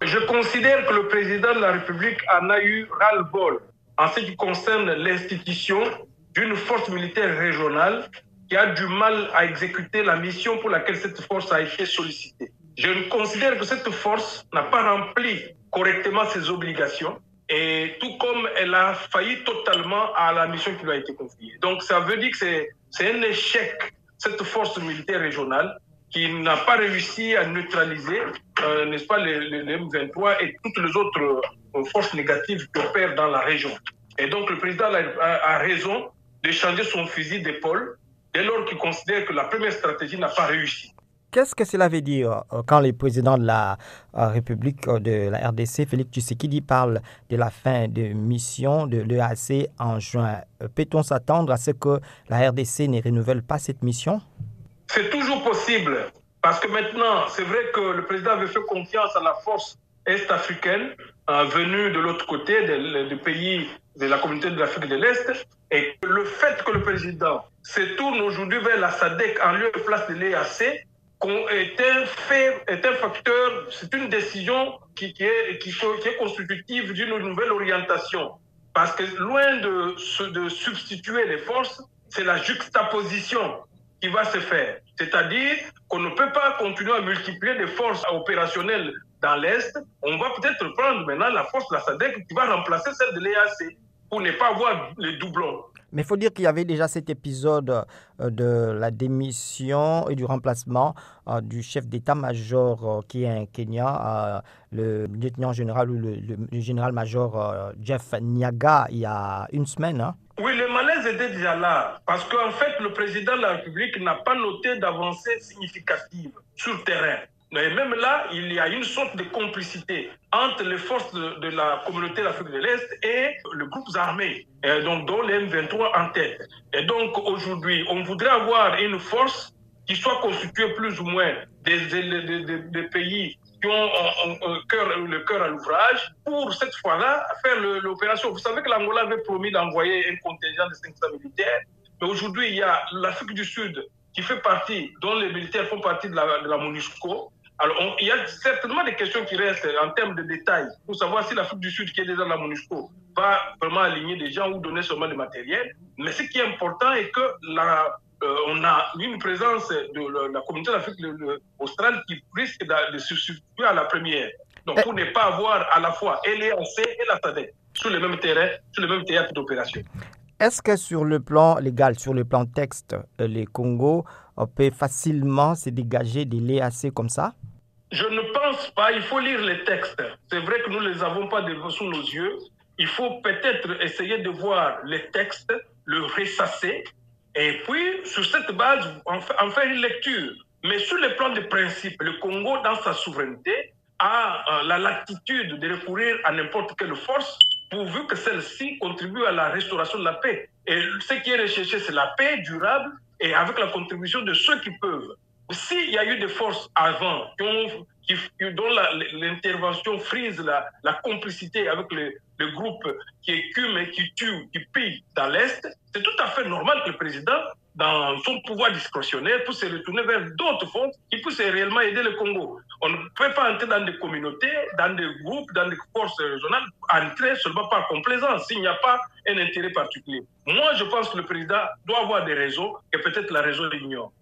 Je considère que le président de la République en a eu ras-le-bol en ce qui concerne l'institution d'une force militaire régionale qui a du mal à exécuter la mission pour laquelle cette force a été sollicitée. Je considère que cette force n'a pas rempli correctement ses obligations et tout comme elle a failli totalement à la mission qui lui a été confiée. Donc ça veut dire que c'est un échec, cette force militaire régionale, qui n'a pas réussi à neutraliser, euh, n'est-ce pas, les, les, M23 et toutes les autres euh, forces négatives qui opèrent dans la région. Et donc le président a, raison de changer son fusil d'épaule dès lors qu'il considère que la première stratégie n'a pas réussi. Qu'est-ce que cela veut dire quand le président de la République de la RDC, Félix Tshisekedi, parle de la fin de mission de l'EAC en juin? Peut-on s'attendre à ce que la RDC ne renouvelle pas cette mission? C'est toujours possible. Parce que maintenant, c'est vrai que le président avait fait confiance à la force est-africaine euh, venue de l'autre côté du pays de la communauté de l'Afrique de l'Est. Et le fait que le président se tourne aujourd'hui vers la SADEC en lieu de place de l'EAC est un facteur, c'est une décision qui, est, constitutive d'une nouvelle orientation. Parce que loin de, de substituer les forces, c'est la juxtaposition qui va se faire. C'est-à-dire qu'on ne peut pas continuer à multiplier des forces opérationnelles dans l'Est. On va peut-être prendre maintenant la force de la SADEC qui va remplacer celle de l'EAC pour ne pas avoir les doublons. Mais il faut dire qu'il y avait déjà cet épisode de la démission et du remplacement euh, du chef d'état-major euh, qui est un Kenya, euh, le lieutenant général ou le général-major Jeff Niaga, il y a une semaine. Hein. Oui, le malaise était déjà là, parce qu'en fait, le président de la République n'a pas noté d'avancée significative sur le terrain. Mais même là, il y a une sorte de complicité entre les forces de, de la communauté d'Afrique de l'Est et les groupes armés, et donc dont les M23 en tête. Et donc aujourd'hui, on voudrait avoir une force qui soit constituée plus ou moins des, pays qui ont le cœur à l'ouvrage pour cette fois-là faire l'opération. Vous savez que l'Angola avait promis d'envoyer un contingent de 500 militaires, mais aujourd'hui il y a l'Afrique du Sud qui fait partie, dont les militaires font partie de de la MONUSCO, alors, il y a certainement des questions qui restent en termes de détails pour savoir si l'Afrique du Sud, qui est déjà dans la MONUSCO, va vraiment aligner des gens ou donner seulement du matériel. Mais ce qui est important est que la, euh, on a une présence de la, communauté d'Afrique australe qui risque de, se substituer à la première. Donc, pour ne pas avoir à la fois l'EAC et la SADC sur le même terrain, sur le même théâtre d'opération. Est-ce que sur le plan légal, sur le plan texte, les Congo peut facilement se dégager de l'EAC comme ça? Je ne pense pas. Il faut lire les textes. C'est vrai que nous ne les avons pas sous nos yeux. Il faut peut-être essayer de voir les textes, le ressasser, et puis sur cette base, en faire une lecture. Mais sur le plan de principe, le Congo, dans sa souveraineté, a la latitude de recourir à n'importe quelle force pourvu que celle-ci contribue à la restauration de la paix. Et ce qui est recherché, c'est la paix durable et avec la contribution de ceux qui peuvent. S'il y a eu des forces avant qui ont, dont l'intervention frise la, complicité avec le, groupe qui écume et qui tue, qui pille dans l'Est, c'est tout à fait normal que le président, dans son pouvoir discrétionnaire, puisse se retourner vers d'autres fonds qui puissent réellement aider le Congo. On ne peut pas entrer dans des communautés, dans des groupes, dans des forces régionales, entrer seulement par complaisance s'il n'y a pas un intérêt particulier. Moi, je pense que le président doit avoir des raisons que peut-être la raison ignore.